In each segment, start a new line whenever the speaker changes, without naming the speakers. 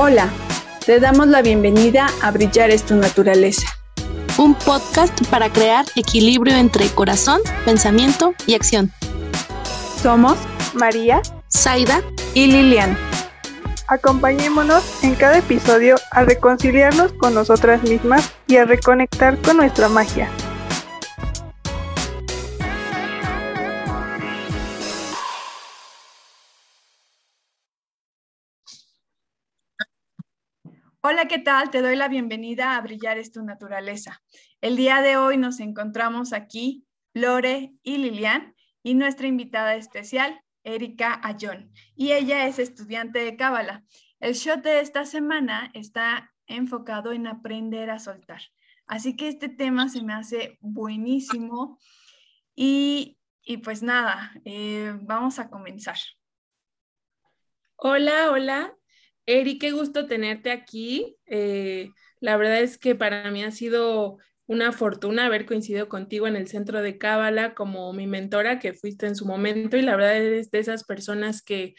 Hola, te damos la bienvenida a Brillar es tu naturaleza.
Un podcast para crear equilibrio entre corazón, pensamiento y acción.
Somos María,
Zaida
y Lilian.
Acompañémonos en cada episodio a reconciliarnos con nosotras mismas y a reconectar con nuestra magia.
Hola, ¿qué tal? Te doy la bienvenida a Brillar es tu naturaleza. El día de hoy nos encontramos aquí, Lore y Lilian, y nuestra invitada especial, Erika Ayón, y ella es estudiante de Cábala. El shot de esta semana está enfocado en aprender a soltar. Así que este tema se me hace buenísimo y, pues nada, eh, vamos a comenzar.
Hola, hola, Eri, qué gusto tenerte aquí. Eh, la verdad es que para mí ha sido una fortuna haber coincidido contigo en el centro de Cábala como mi mentora que fuiste en su momento y la verdad eres de esas personas que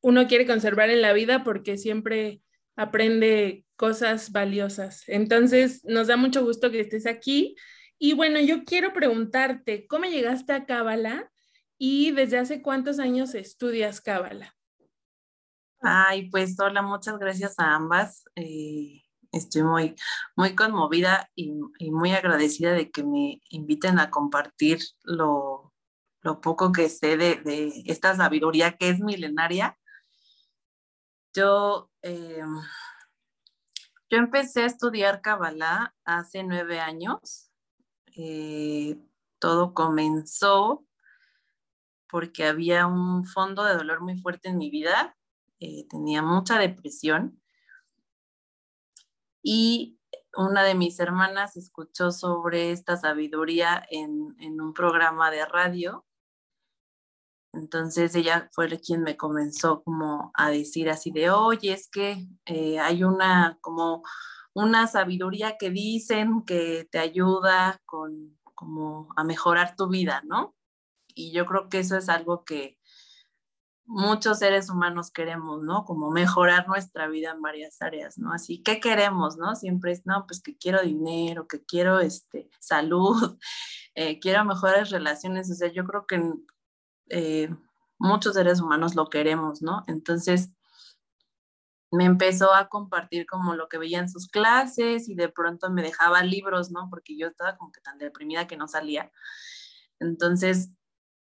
uno quiere conservar en la vida porque siempre aprende cosas valiosas. Entonces, nos da mucho gusto que estés aquí. Y bueno, yo quiero preguntarte, ¿cómo llegaste a Cábala y desde hace cuántos años estudias Cábala?
Ay, pues hola, muchas gracias a ambas. Eh, estoy muy, muy conmovida y, muy agradecida de que me inviten a compartir lo, poco que sé de, esta sabiduría que es milenaria. Yo, eh, yo empecé a estudiar Kabbalah hace nueve años. Eh, todo comenzó porque había un fondo de dolor muy fuerte en mi vida eh, tenía mucha depresión y una de mis hermanas escuchó sobre esta sabiduría en, un programa de radio. Entonces ella fue quien me comenzó como a decir así de, oye, es que eh, hay una como una sabiduría que dicen que te ayuda con como a mejorar tu vida, ¿no? Y yo creo que eso es algo que, muchos seres humanos queremos, ¿no? Como mejorar nuestra vida en varias áreas, ¿no? Así, ¿qué queremos, no? Siempre es, no, pues que quiero dinero, que quiero este, salud, eh, quiero mejores relaciones, o sea, yo creo que eh, muchos seres humanos lo queremos, ¿no? Entonces, me empezó a compartir como lo que veía en sus clases y de pronto me dejaba libros, ¿no? Porque yo estaba como que tan deprimida que no salía. Entonces,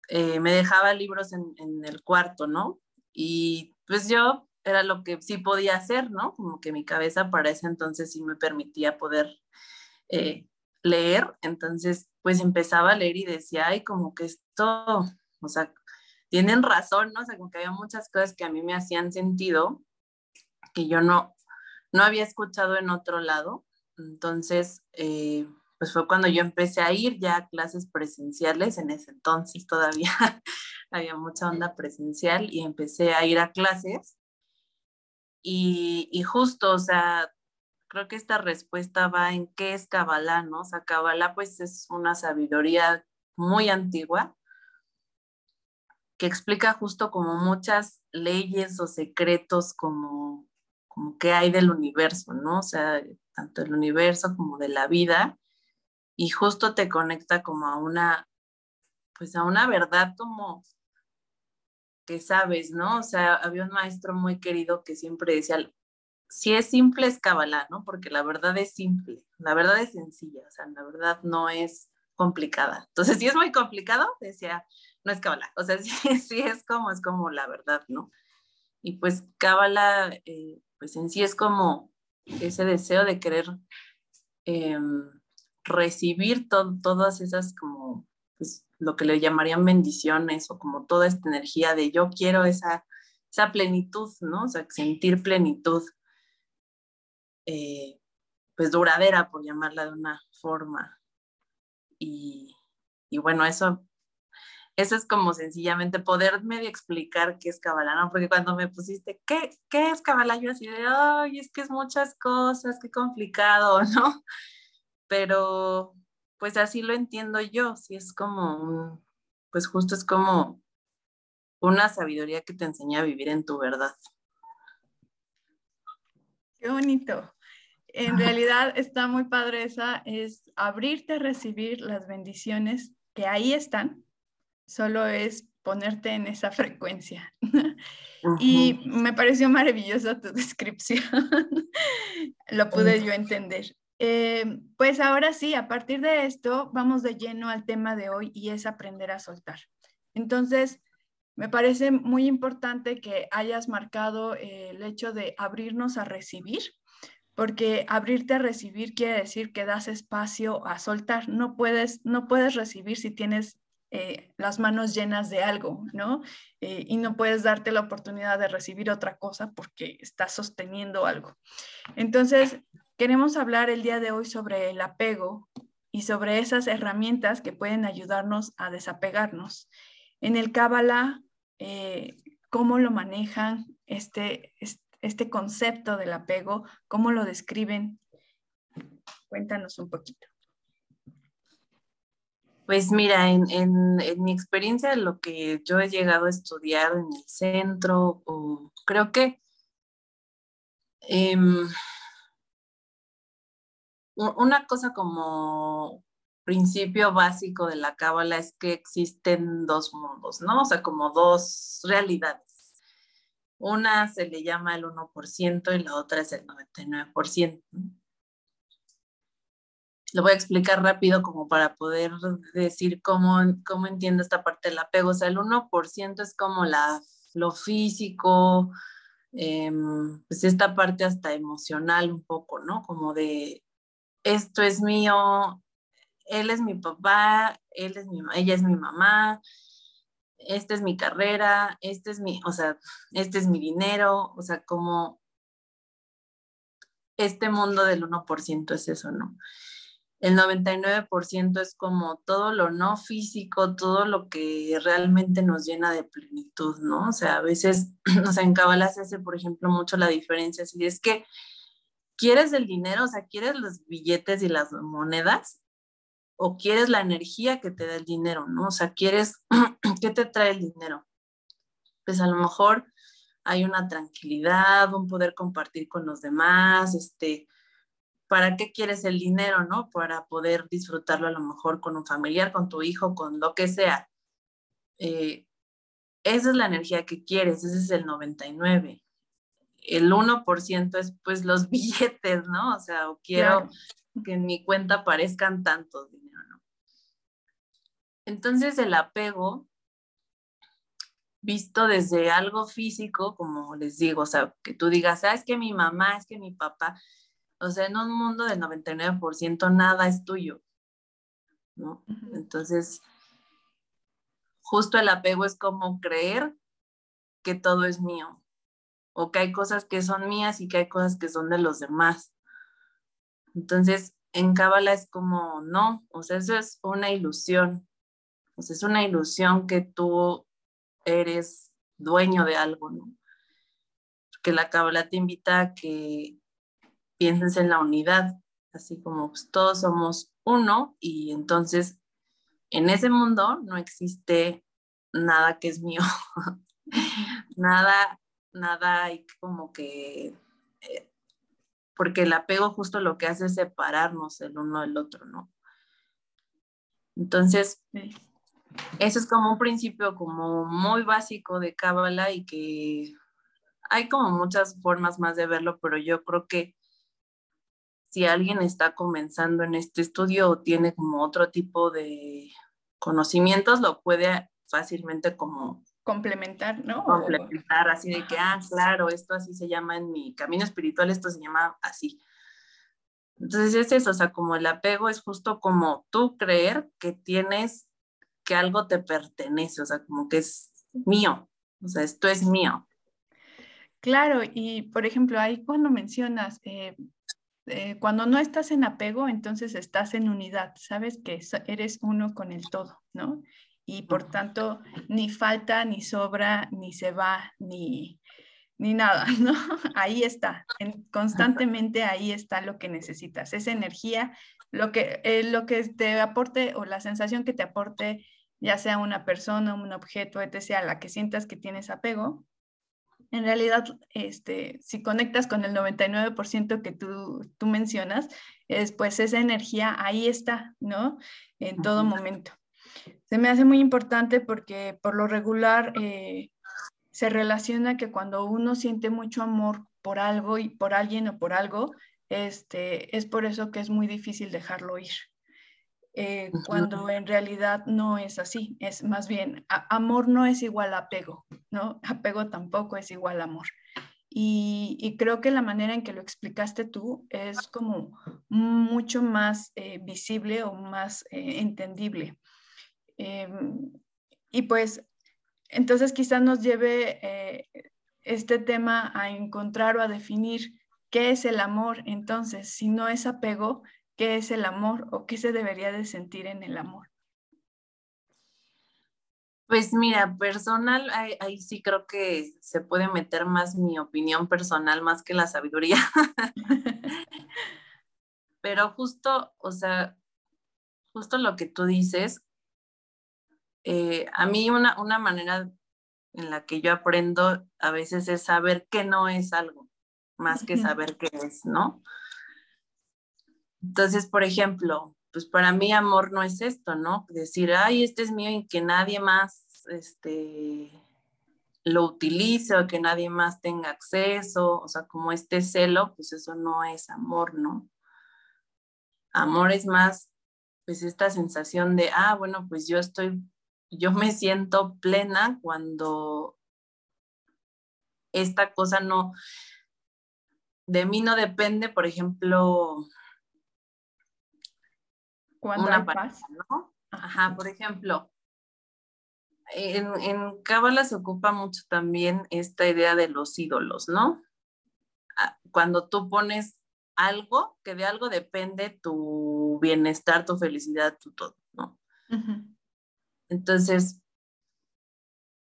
eh, me dejaba libros en, el cuarto, ¿no? Y pues yo era lo que sí podía hacer, ¿no? Como que mi cabeza para ese entonces sí me permitía poder eh, leer. Entonces, pues empezaba a leer y decía, ay, como que esto, o sea, tienen razón, ¿no? O sea, como que había muchas cosas que a mí me hacían sentido que yo no, no había escuchado en otro lado. Entonces, eh, pues fue cuando yo empecé a ir ya a clases presenciales, en ese entonces todavía había mucha onda presencial y empecé a ir a clases. Y, y, justo, o sea, creo que esta respuesta va en qué es Kabbalah, ¿no? O sea, Kabbalah pues es una sabiduría muy antigua que explica justo como muchas leyes o secretos como, como que hay del universo, ¿no? O sea, tanto el universo como de la vida y justo te conecta como a una, pues a una verdad como que sabes, ¿no? O sea, había un maestro muy querido que siempre decía, si es simple es Kabbalah, ¿no? Porque la verdad es simple, la verdad es sencilla, o sea, la verdad no es complicada. Entonces, si es muy complicado, decía, no es Kabbalah, o sea, sí, es como, es como la verdad, ¿no? Y pues Kabbalah, eh, pues en sí es como ese deseo de querer em, recibir todas esas como, pues, lo que le llamarían bendiciones o como toda esta energía de yo quiero esa, esa plenitud, ¿no? O sea, sentir plenitud, eh, pues duradera, por llamarla de una forma. Y, y, bueno, eso, eso es como sencillamente poder medio explicar qué es Kabbalah, ¿no? Porque cuando me pusiste, ¿qué, qué es Kabbalah? Yo así de, ay, es que es muchas cosas, qué complicado, ¿no? Pero pues así lo entiendo yo, si es como un, pues justo es como una sabiduría que te enseña a vivir en tu verdad.
Qué bonito. En realidad está muy padre esa, es abrirte a recibir las bendiciones que ahí están, solo es ponerte en esa frecuencia. Y me pareció maravillosa tu descripción, lo pude yo entender. Eh, pues ahora sí, a partir de esto, vamos de lleno al tema de hoy y es aprender a soltar. Entonces, me parece muy importante que hayas marcado eh, el hecho de abrirnos a recibir, porque abrirte a recibir quiere decir que das espacio a soltar. No puedes, no puedes recibir si tienes eh, las manos llenas de algo, ¿no? Y no puedes darte la oportunidad de recibir otra cosa porque estás sosteniendo algo. Entonces, queremos hablar el día de hoy sobre el apego y sobre esas herramientas que pueden ayudarnos a desapegarnos. En el Kabbalah eh, cómo lo manejan este, este concepto del apego, cómo lo describen. Cuéntanos un poquito.
Pues mira, en, mi experiencia, lo que yo he llegado a estudiar en el centro, o creo que em, una cosa como principio básico de la cábala es que existen dos mundos, ¿no? O sea, como dos realidades. Una se le llama el 1% y la otra es el 99%. Lo voy a explicar rápido como para poder decir cómo, cómo entiendo esta parte del apego. O sea, el 1% es como la, lo físico, em, pues esta parte hasta emocional un poco, ¿no? Como de esto es mío, él es mi papá, él es mi, ella es mi mamá, esta es mi carrera, este es mi, o sea, este es mi dinero, o sea, como este mundo del 1% es eso, ¿no? El 99% es como todo lo no físico, todo lo que realmente nos llena de plenitud, ¿no? O sea, a veces, o sea, en Kabbalah se hace, por ejemplo, mucho la diferencia, si es que quieres el dinero, o sea, quieres los billetes y las monedas, o quieres la energía que te da el dinero, ¿no? O sea, quieres, ¿qué te trae el dinero? Pues a lo mejor hay una tranquilidad, un poder compartir con los demás, este, ¿para qué quieres el dinero, no? Para poder disfrutarlo a lo mejor con un familiar, con tu hijo, con lo que sea. Eh, esa es la energía que quieres, ese es el 99. El 1% es pues los billetes, ¿no? O sea, quiero que en mi cuenta aparezcan tantos entonces el apego, visto desde algo físico, como les digo, o sea, que tú digas, ah, es que mi mamá, es que mi papá, o sea, en un mundo del 99% nada es tuyo, ¿no? Entonces, justo el apego es como creer que todo es mío, o que hay cosas que son mías y que hay cosas que son de los demás. Entonces, en Cábala es como, no, o sea, eso es una ilusión. Pues, es una ilusión que tú eres dueño de algo, ¿no? Porque la Kabbalah te invita a que pienses en la unidad, así como pues, todos somos uno y entonces en ese mundo no existe nada que es mío, nada, nada hay como que, eh, porque el apego justo lo que hace es separarnos el uno del otro, ¿no? Entonces, eso es como un principio como muy básico de Cábala y que hay como muchas formas más de verlo, pero yo creo que si alguien está comenzando en este estudio o tiene como otro tipo de conocimientos, lo puede fácilmente como
complementar, ¿no?
Complementar, así de que, ah, claro, esto así se llama en mi camino espiritual, esto se llama así. Entonces es eso, o sea, como el apego es justo como tú creer que tienes que algo te pertenece, o sea, como que es mío, o sea, esto es mío.
Claro, y por ejemplo, ahí cuando mencionas, eh, eh, cuando no estás en apego, entonces estás en unidad, sabes que eres uno con el todo, ¿no? Y por tanto, ni falta, ni sobra, ni se va, ni, ni nada, ¿no? Ahí está, constantemente ahí está lo que necesitas, esa energía, lo que, eh, lo que te aporte o la sensación que te aporte ya sea una persona, un objeto, etc., a la que sientas que tienes apego, en realidad, este, si conectas con el 99% que tú, tú mencionas, es, pues esa energía ahí está, ¿no? En todo momento. Se me hace muy importante porque por lo regular eh, se relaciona que cuando uno siente mucho amor por algo y por alguien o por algo, este, es por eso que es muy difícil dejarlo ir. Eh, cuando en realidad no es así, es más bien, amor no es igual a apego, ¿no? Apego tampoco es igual a amor. Y, creo que la manera en que lo explicaste tú es como mucho más eh, visible o más eh, entendible. Em, y pues, entonces quizás nos lleve este tema a encontrar o a definir qué es el amor. Entonces, si no es apego, qué es el amor o qué se debería de sentir en el amor?
Pues mira, personal, ahí, sí creo que se puede meter más mi opinión personal más que la sabiduría. Pero justo, o sea, justo lo que tú dices, eh, a mí una, una manera en la que yo aprendo a veces es saber que no es algo, más que saber qué es, ¿no? Entonces, por ejemplo, pues para mí amor no es esto, ¿no? Decir, ay, este es mío y que nadie más este, lo utilice o que nadie más tenga acceso, o sea, como este celo, pues eso no es amor, ¿no? Amor es más, pues esta sensación de, ah, bueno, pues yo estoy, yo me siento plena cuando esta cosa no, de mí no depende, por ejemplo, una paz. ¿no? Ajá, por ejemplo, en, en Cábala se ocupa mucho también esta idea de los ídolos, ¿no? Ah, cuando tú pones algo, que de algo depende tu bienestar, tu felicidad, tu todo, ¿no? Entonces,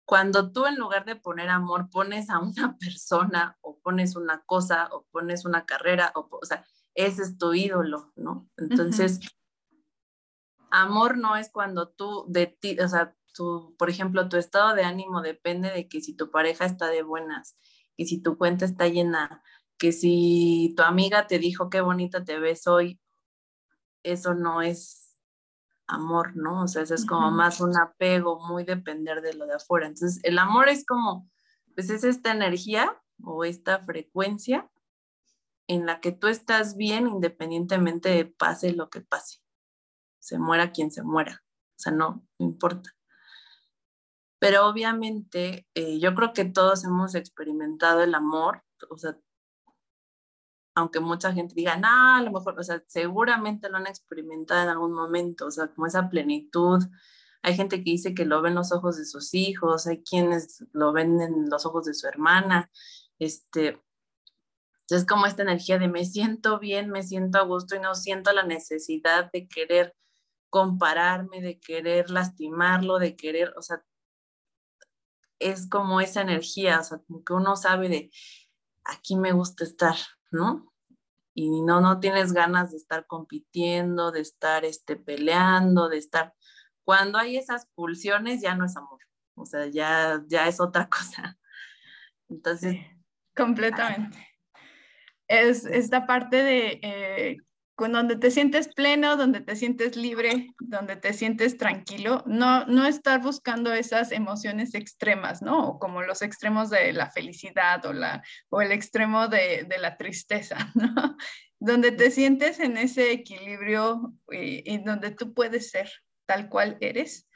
cuando tú en lugar de poner amor pones a una persona o pones una cosa o pones una carrera, o, o sea, ese es tu ídolo, ¿no? Entonces, amor no es cuando tú de ti, o sea, tu, por ejemplo, tu estado de ánimo depende de que si tu pareja está de buenas, que si tu cuenta está llena, que si tu amiga te dijo qué bonita te ves hoy, eso no es amor, ¿no? O sea, eso es como más un apego, muy depender de lo de afuera. Entonces, el amor es como, pues es esta energía o esta frecuencia en la que tú estás bien independientemente de pase lo que pase se muera quien se muera, o sea, no, importa. Pero obviamente eh, yo creo que todos hemos experimentado el amor, o sea, aunque mucha gente diga, no, a lo mejor, o sea, seguramente lo han experimentado en algún momento, o sea, como esa plenitud. Hay gente que dice que lo ven los ojos de sus hijos, hay quienes lo ven en los ojos de su hermana, este, es como esta energía de me siento bien, me siento a gusto y no siento la necesidad de querer compararme, de querer lastimarlo, de querer, o sea, es como esa energía, o sea, como que uno sabe de aquí me gusta estar, ¿no? Y no, no tienes ganas de estar compitiendo, de estar este, peleando, de estar... Cuando hay esas pulsiones ya no es amor, o sea, ya, ya es otra cosa. Entonces...
completamente. Es esta parte de eh, con donde te sientes pleno, donde te sientes libre, donde te sientes tranquilo, no, no estar buscando esas emociones extremas, ¿no? Como los extremos de la felicidad o, la, o el extremo de, de la tristeza, ¿no? Donde te sientes en ese equilibrio y, donde tú puedes ser tal cual eres.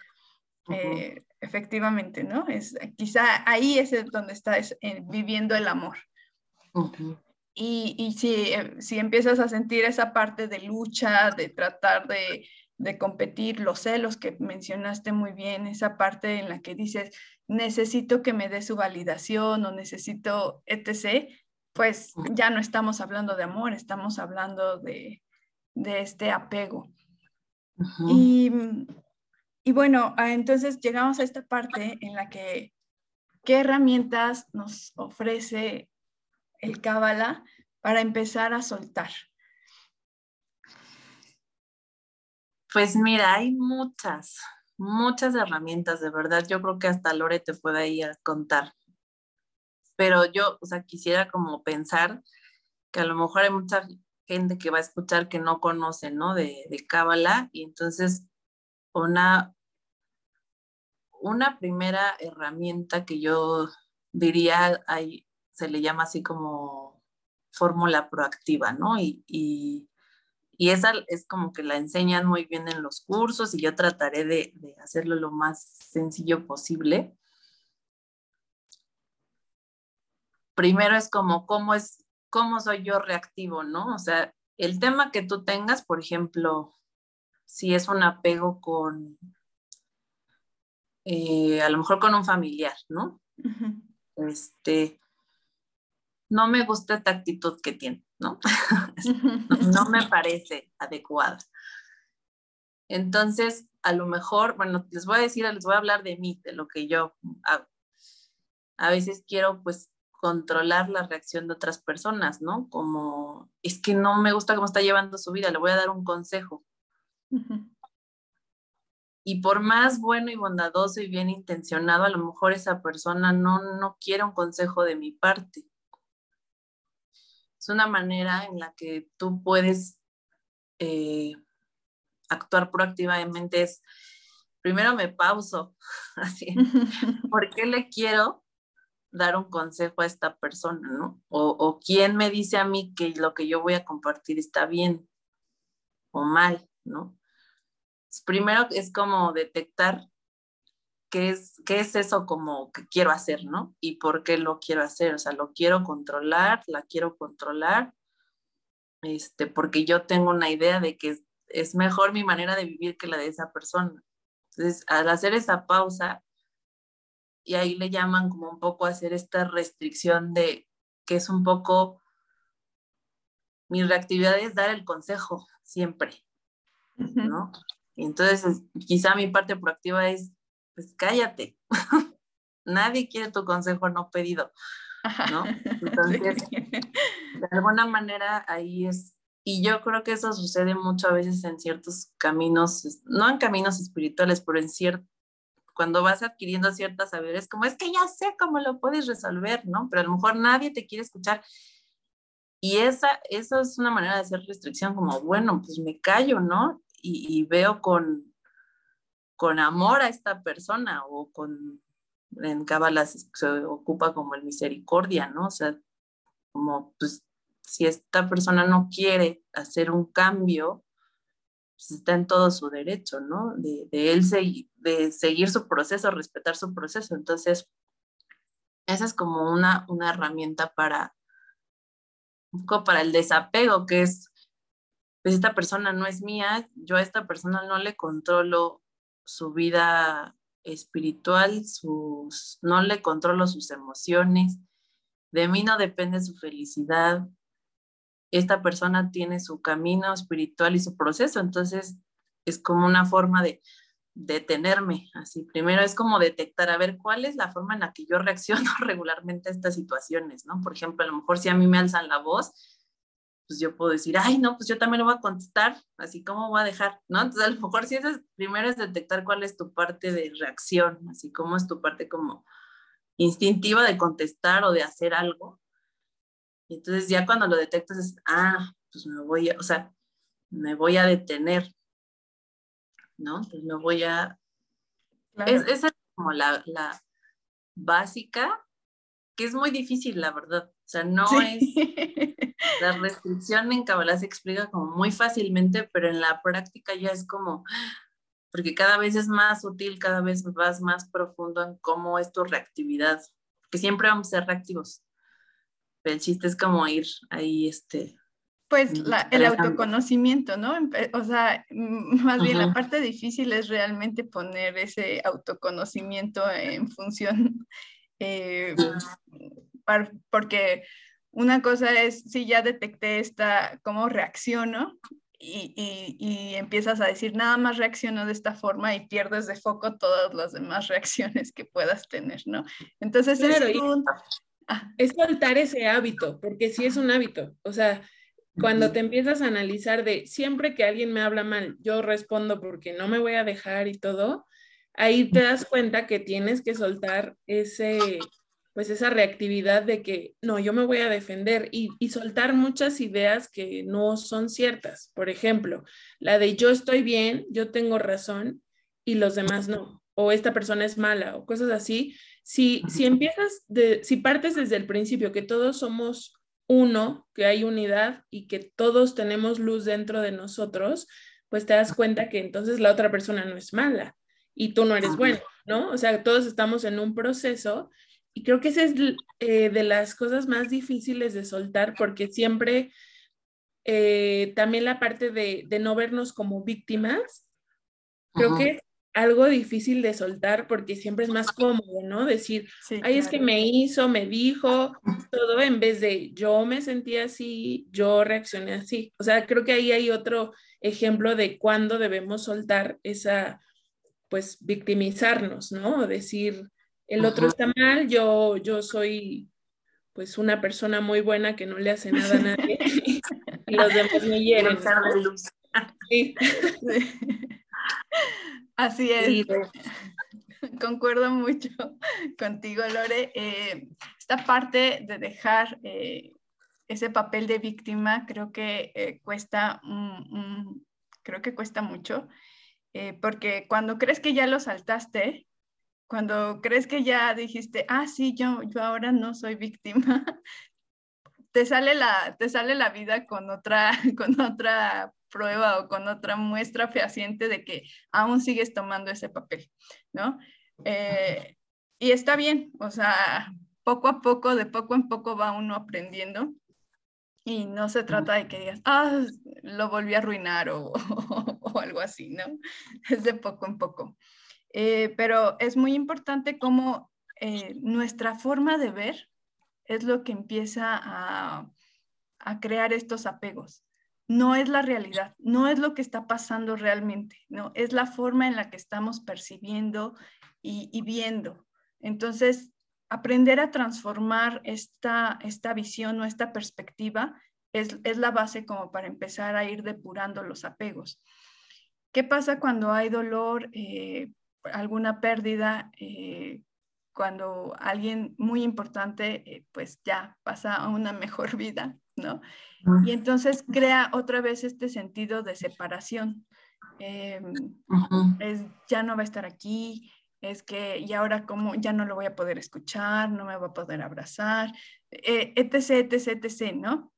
Eh, efectivamente, ¿no? Es, quizá ahí es donde estás eh, viviendo el amor. Y, eh, si, empiezas a sentir esa parte de lucha, de tratar de, competir, los celos que mencionaste muy bien, esa parte en la que dices, necesito que me dé su validación o necesito etc., pues ya no estamos hablando de amor, estamos hablando de, este apego. y, y, bueno, ah, entonces llegamos a esta parte en la que, ¿qué herramientas nos ofrece el Cábala para empezar a soltar?
Pues mira, hay muchas, muchas herramientas, de verdad. Yo creo que hasta Lore te puede ir a contar. pero yo, o sea, quisiera como pensar que a lo mejor hay mucha gente que va a escuchar que no conoce, ¿no? De, de Cábala y entonces una, una primera herramienta que yo diría, hay, se le llama así como fórmula proactiva, ¿no? Y, y, y, esa es como que la enseñan muy bien en los cursos y yo trataré de, de hacerlo lo más sencillo posible. Primero es como cómo es, cómo soy yo reactivo, ¿no? O sea, el tema que tú tengas, por ejemplo, si es un apego con, eh, a lo mejor con un familiar, ¿no? Este, no me gusta esta actitud que tiene, ¿no? no me parece adecuada. Entonces, a lo mejor, bueno, les voy a decir, les voy a hablar de mí, de lo que yo hago. A veces quiero, pues, controlar la reacción de otras personas, ¿no? Como, es que no me gusta cómo está llevando su vida, le voy a dar un consejo. Y por más bueno y bondadoso y bien intencionado, a lo mejor esa persona no, no quiere un consejo de mi parte. Es una manera en la que tú puedes eh, actuar proactivamente. Es, primero me pauso, así, ¿por qué le quiero dar un consejo a esta persona, ¿no? O, o quién me dice a mí que lo que yo voy a compartir está bien o mal, ¿no? primero es como detectar qué es, qué es eso como que quiero hacer, ¿no? Y por qué lo quiero hacer. O sea, lo quiero controlar, la quiero controlar, este, porque yo tengo una idea de que es, mejor mi manera de vivir que la de esa persona. Entonces, al hacer esa pausa, y ahí le llaman como un poco hacer esta restricción de que es un poco, mi reactividad es dar el consejo siempre, ¿no? Entonces, quizá mi parte proactiva es, pues cállate. Nadie quiere tu consejo no pedido, ¿no? Entonces, de alguna manera ahí es, y yo creo que eso sucede mucho a veces en ciertos caminos, no en caminos espirituales, pero en cierto, cuando vas adquiriendo ciertas saberes, como es que ya sé cómo lo puedes resolver, ¿no? Pero a lo mejor nadie te quiere escuchar. Y esa, eso es una manera de hacer restricción, como, bueno, pues me callo, ¿no? y, veo con, con amor a esta persona o con, en Cábala se, ocupa como el misericordia, ¿no? O sea, como pues si esta persona no quiere hacer un cambio, pues está en todo su derecho, ¿no? De, él de seguir su proceso, respetar su proceso. Entonces, esa es como una, una herramienta para, para el desapego, que es pues esta persona no es mía, yo a esta persona no le controlo su vida espiritual, sus, no le controlo sus emociones, de mí no depende su felicidad, esta persona tiene su camino espiritual y su proceso, entonces es como una forma de detenerme, así primero es como detectar a ver cuál es la forma en la que yo reacciono regularmente a estas situaciones, ¿no? Por ejemplo, a lo mejor si a mí me alzan la voz, pues yo puedo decir, ay, no, pues yo también lo voy a contestar, así como voy a dejar, ¿no? Entonces, a lo mejor si es, primero es detectar cuál es tu parte de reacción, así como es tu parte como instintiva de contestar o de hacer algo. Y entonces ya cuando lo detectas es, ah, pues me voy a, o sea, me voy a detener, ¿no? Pues me voy a... esa es como la, la básica, que es muy difícil, la verdad. O sea, no es La restricción en Kabbalah se explica como muy fácilmente, pero en la práctica ya es como, porque cada vez es más sutil, cada vez vas más profundo en cómo es tu reactividad, que siempre vamos a ser reactivos. Pero el chiste es como ir ahí, este...
Pues el autoconocimiento, ¿no? O sea, más bien la parte difícil es realmente poner ese autoconocimiento en función, eh, porque una cosa es, si ya detecté esta, cómo reacciono y, y, empiezas a decir, nada más reacciono de esta forma y pierdes de foco todas las demás reacciones que puedas tener, ¿no? Entonces es, un...
Ah. es soltar ese hábito, porque sí es un hábito, o sea, cuando te empiezas a analizar de siempre que alguien me habla mal, yo respondo porque no me voy a dejar y todo, ahí te das cuenta que tienes que soltar ese, pues esa reactividad de que no, yo me voy a defender y, y, soltar muchas ideas que no son ciertas. Por ejemplo, la de yo estoy bien, yo tengo razón y los demás no, o esta persona es mala, o cosas así. Si, si empiezas, de, si partes desde el principio que todos somos uno, que hay unidad y que todos tenemos luz dentro de nosotros, pues te das cuenta que entonces la otra persona no es mala y tú no eres bueno, ¿no? O sea, todos estamos en un proceso y creo que esa es eh, de las cosas más difíciles de soltar porque siempre eh, también la parte de, de, no vernos como víctimas, creo que es algo difícil de soltar porque siempre es más cómodo, ¿no? Decir, ay, es que me hizo, me dijo, todo en vez de yo me sentí así, yo reaccioné así. O sea, creo que ahí hay otro ejemplo de cuándo debemos soltar esa, pues, victimizarnos, ¿no? Decir, el otro está mal, yo, yo soy pues una persona muy buena que no le hace nada a nadie y los demás me hieren.
Sí. Así es. Concuerdo mucho contigo, Lore. Eh, esta parte de dejar eh, ese papel de víctima creo que eh, cuesta, creo que cuesta mucho, porque cuando crees que ya lo saltaste, cuando crees que ya dijiste, ah, sí, yo, yo ahora no soy víctima, te sale la, te sale la vida con otra, con otra prueba o con otra muestra fehaciente de que aún sigues tomando ese papel, ¿no? Eh, y está bien, o sea, poco a poco, de poco en poco va uno aprendiendo y no se trata de que digas, ah, lo volví a arruinar o, o algo así, ¿no? Es de poco en poco. Eh, pero es muy importante cómo eh, nuestra forma de ver es lo que empieza a, crear estos apegos. No es la realidad, no es lo que está pasando realmente, ¿no? Es la forma en la que estamos percibiendo y, viendo. Entonces, aprender a transformar esta, esta visión o esta perspectiva es, la base como para empezar a ir depurando los apegos. ¿Qué pasa cuando hay dolor? Eh, alguna pérdida, eh, cuando alguien muy importante, eh, pues ya pasa a una mejor vida, ¿no? Y entonces crea otra vez este sentido de separación. Eh, es, ya no va a estar aquí, es que, y ahora como ya no lo voy a poder escuchar, no me va a poder abrazar, etc., etc., etc., ¿no?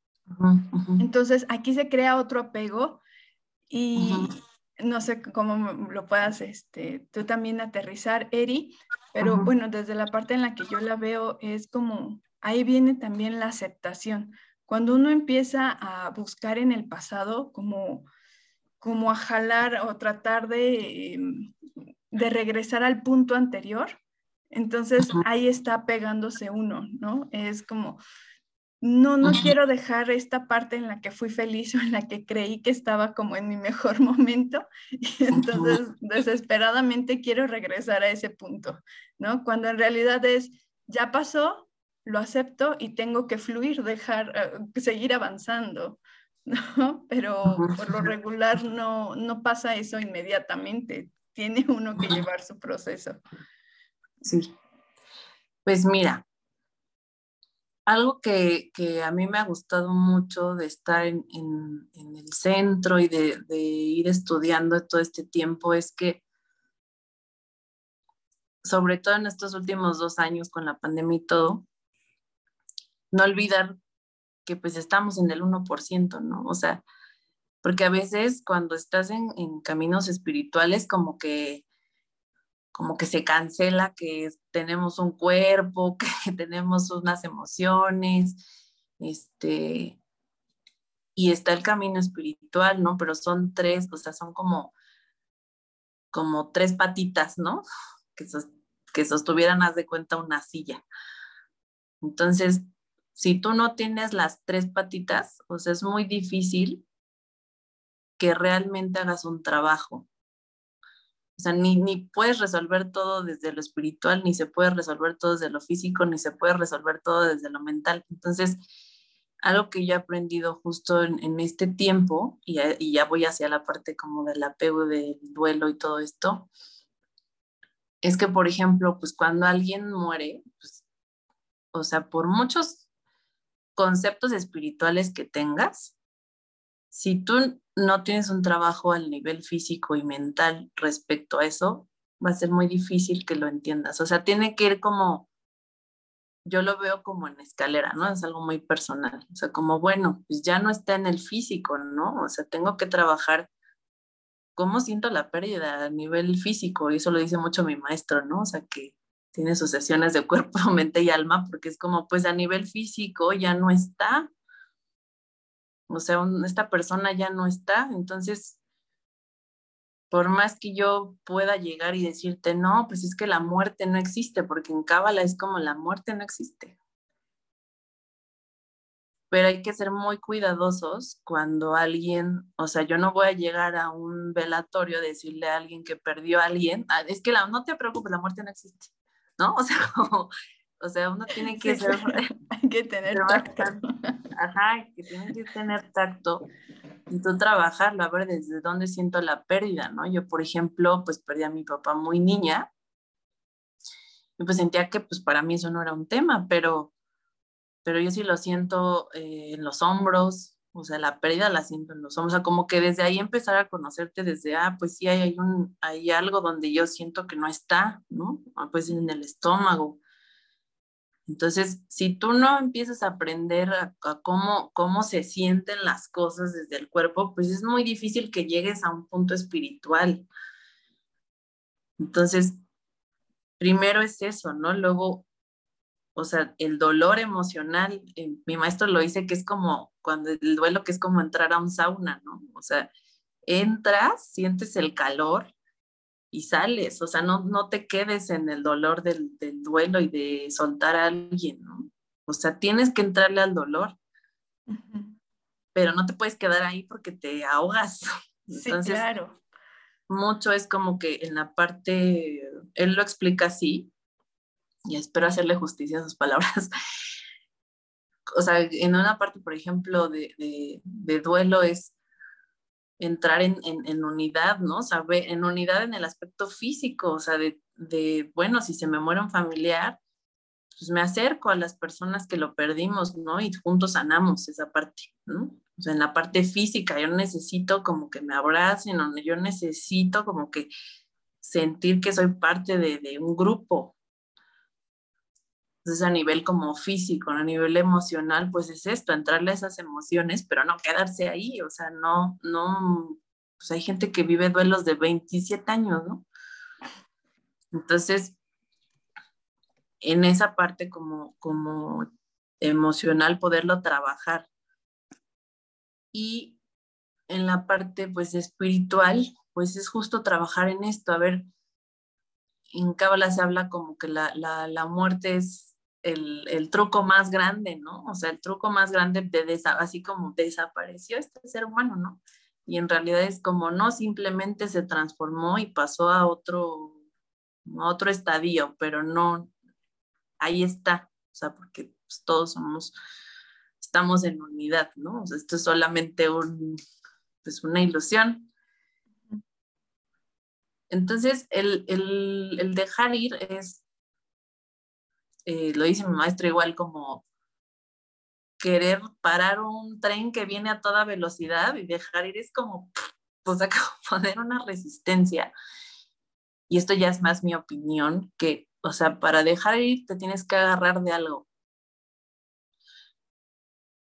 Entonces aquí se crea otro apego y, no sé cómo lo puedas este, tú también aterrizar, Eri, pero bueno, desde la parte en la que yo la veo es como, ahí viene también la aceptación. Cuando uno empieza a buscar en el pasado, como, como a jalar o tratar de, em, de regresar al punto anterior, entonces ahí está pegándose uno, ¿no? Es como, no, no quiero dejar esta parte en la que fui feliz o en la que creí que estaba como en mi mejor momento y entonces desesperadamente quiero regresar a ese punto, ¿no? Cuando en realidad es, ya pasó, lo acepto y tengo que fluir, dejar, eh, seguir avanzando, ¿no? Pero por lo regular no, no pasa eso inmediatamente, tiene uno que llevar su proceso.
Sí. Pues mira, algo que, a mí me ha gustado mucho de estar en, el centro y de, ir estudiando todo este tiempo es que, sobre todo en estos últimos dos años con la pandemia y todo, no olvidar que pues estamos en el 1%, ¿no? O sea, porque a veces cuando estás en, caminos espirituales como que como que se cancela que tenemos un cuerpo, que tenemos unas emociones, este, y está el camino espiritual, ¿no? Pero son tres, o sea, son como, como tres patitas, ¿no? Que, que sostuvieran, haz de cuenta, una silla. Entonces, si tú no tienes las tres patitas, o es muy difícil que realmente hagas un trabajo. O sea, ni, ni puedes resolver todo desde lo espiritual, ni se puede resolver todo desde lo físico, ni se puede resolver todo desde lo mental. Entonces, algo que yo he aprendido justo en, este tiempo, y ya, voy hacia la parte como del apego, del duelo y todo esto, es que, por ejemplo, pues cuando alguien muere, pues o sea, por muchos conceptos espirituales que tengas, si tú no tienes un trabajo al nivel físico y mental respecto a eso, va a ser muy difícil que lo entiendas. O sea, tiene que ir como, yo lo veo como en escalera, ¿no? Es algo muy personal. O sea, como, bueno, pues ya no está en el físico, ¿no? O sea, tengo que trabajar cómo siento la pérdida a nivel físico. Y eso lo dice mucho mi maestro, ¿no? O sea, que tiene sus sesiones de cuerpo, mente y alma, porque es como, pues a nivel físico ya no está. O sea, esta persona ya no está. Entonces, por más que yo pueda llegar y decirte, no, pues es que la muerte no existe, porque en Cábala es como la muerte no existe. Pero hay que ser muy cuidadosos cuando alguien, o sea, yo no voy a llegar a un velatorio a decirle a alguien que perdió a alguien, ah, es que la, no te preocupes, la muerte no existe, ¿no? O sea, o sea uno tiene que ser...
hay que tener tacto.
Ajá, que tiene que tener tacto y tú trabajarlo, a ver desde dónde siento la pérdida, ¿no? Yo, por ejemplo, pues perdí a mi papá muy niña y pues sentía que pues para mí eso no era un tema, pero, pero yo sí lo siento eh, en los hombros, o sea, la pérdida la siento en los hombros, o sea, como que desde ahí empezar a conocerte desde, ah, pues sí, hay, hay, un, hay algo donde yo siento que no está, ¿no? Ah, pues en el estómago, entonces, si tú no empiezas a aprender a, cómo, cómo se sienten las cosas desde el cuerpo, pues es muy difícil que llegues a un punto espiritual. Entonces, primero es eso, ¿no? Luego, o sea, el dolor emocional, eh, mi maestro lo dice que es como cuando el duelo que es como entrar a un sauna, ¿no? O sea, entras, sientes el calor, y sales, o sea, no, no te quedes en el dolor del, duelo y de soltar a alguien, ¿no? O sea, tienes que entrarle al dolor, pero no te puedes quedar ahí porque te ahogas.
Entonces, claro.
Mucho es como que en la parte, él lo explica así, y espero hacerle justicia a sus palabras. O sea, en una parte, por ejemplo, de, de duelo es entrar en, en, unidad, ¿no? O sea, en unidad en el aspecto físico, o sea, de, de, bueno, si se me muere un familiar, pues me acerco a las personas que lo perdimos, ¿no? Y juntos sanamos esa parte, ¿no? O sea, en la parte física, yo necesito como que me abracen, yo necesito como que sentir que soy parte de, de un grupo, entonces, a nivel como físico, a nivel emocional, pues es esto, entrarle a esas emociones, pero no quedarse ahí, o sea, no, no, pues hay gente que vive duelos de 27 años, ¿no? Entonces, en esa parte como, como emocional, poderlo trabajar. Y en la parte, pues, espiritual, pues es justo trabajar en esto, a ver, en Cábala se habla como que la, la, la muerte es el, truco más grande, ¿no? O sea, el truco más grande de así como desapareció este ser humano, ¿no? Y en realidad es como no, simplemente se transformó y pasó a otro, a otro estadio, pero no, ahí está, o sea, porque pues, todos somos, estamos en unidad, ¿no? O sea, esto es solamente un, pues una ilusión. Entonces, el, el dejar ir es eh, lo dice mi maestro igual como querer parar un tren que viene a toda velocidad y dejar ir es como, pues, poner una resistencia. Y esto ya es más mi opinión, que, o sea, para dejar ir te tienes que agarrar de algo.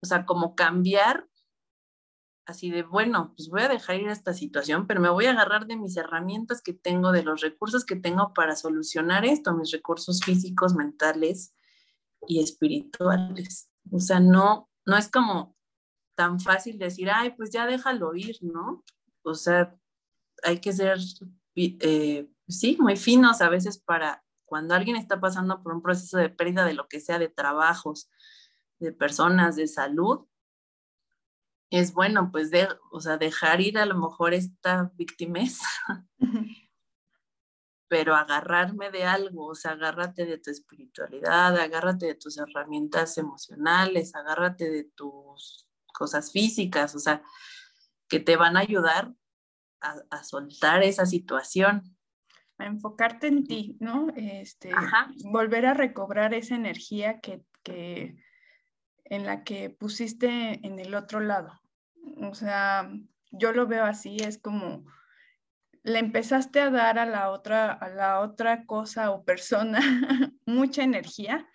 O sea, como cambiar así de, bueno, pues voy a dejar ir esta situación, pero me voy a agarrar de mis herramientas que tengo, de los recursos que tengo para solucionar esto, mis recursos físicos, mentales y espirituales. O sea, no, no es como tan fácil decir, ay, pues ya déjalo ir, ¿no? O sea, hay que ser, eh, sí, muy finos a veces para cuando alguien está pasando por un proceso de pérdida de lo que sea, de trabajos, de personas, de salud, es bueno, pues, de, o sea, dejar ir a lo mejor esta víctimas, pero agarrarme de algo, o sea, agárrate de tu espiritualidad, agárrate de tus herramientas emocionales, agárrate de tus cosas físicas, o sea, que te van a ayudar a, soltar esa situación.
A enfocarte en ti, ¿no? Este, volver a recobrar esa energía que, que, en la que pusiste en el otro lado. O sea, yo lo veo así, es como le empezaste a dar a la otra, a la otra cosa o persona mucha energía,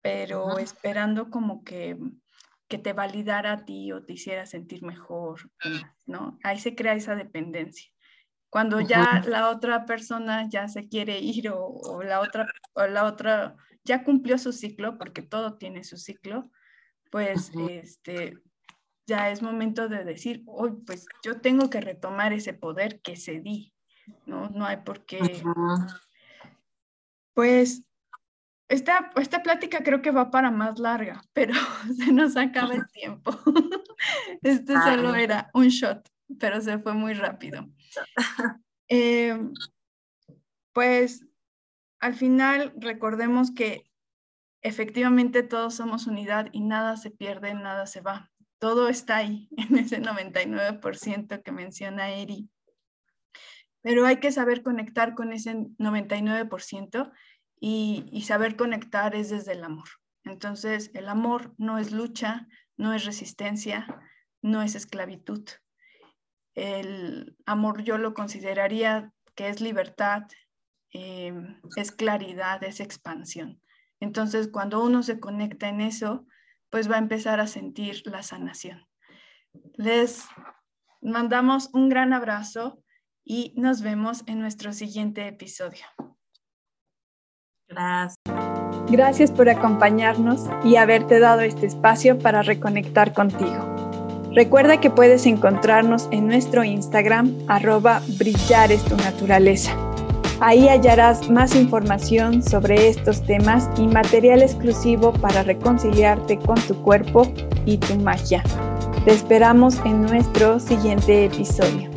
pero esperando como que, que te validara a ti o te hiciera sentir mejor, ¿no? Ahí se crea esa dependencia. Cuando ya la otra persona ya se quiere ir o, la otra o la otra ya cumplió su ciclo, porque todo tiene su ciclo, pues este ya es momento de decir, hoy pues yo tengo que retomar ese poder que cedí, ¿no? No hay por qué. Pues esta, esta plática creo que va para más larga, pero se nos acaba el tiempo. Este solo era un shot, pero se fue muy rápido. Eh, pues al final recordemos que efectivamente todos somos unidad y nada se pierde, nada se va todo está ahí, en ese 99% que menciona Eri. Pero hay que saber conectar con ese 99% y, y saber conectar es desde el amor. Entonces, el amor no es lucha, no es resistencia, no es esclavitud. El amor yo lo consideraría que es libertad, eh, es claridad, es expansión. Entonces, cuando uno se conecta en eso, pues va a empezar a sentir la sanación. Les mandamos un gran abrazo y nos vemos en nuestro siguiente episodio.
Gracias.
Gracias por acompañarnos y haberte dado este espacio para reconectar contigo. Recuerda que puedes encontrarnos en nuestro Instagram, arroba brillar es tu naturaleza. Ahí hallarás más información sobre estos temas y material exclusivo para reconciliarte con tu cuerpo y tu magia. Te esperamos en nuestro siguiente episodio.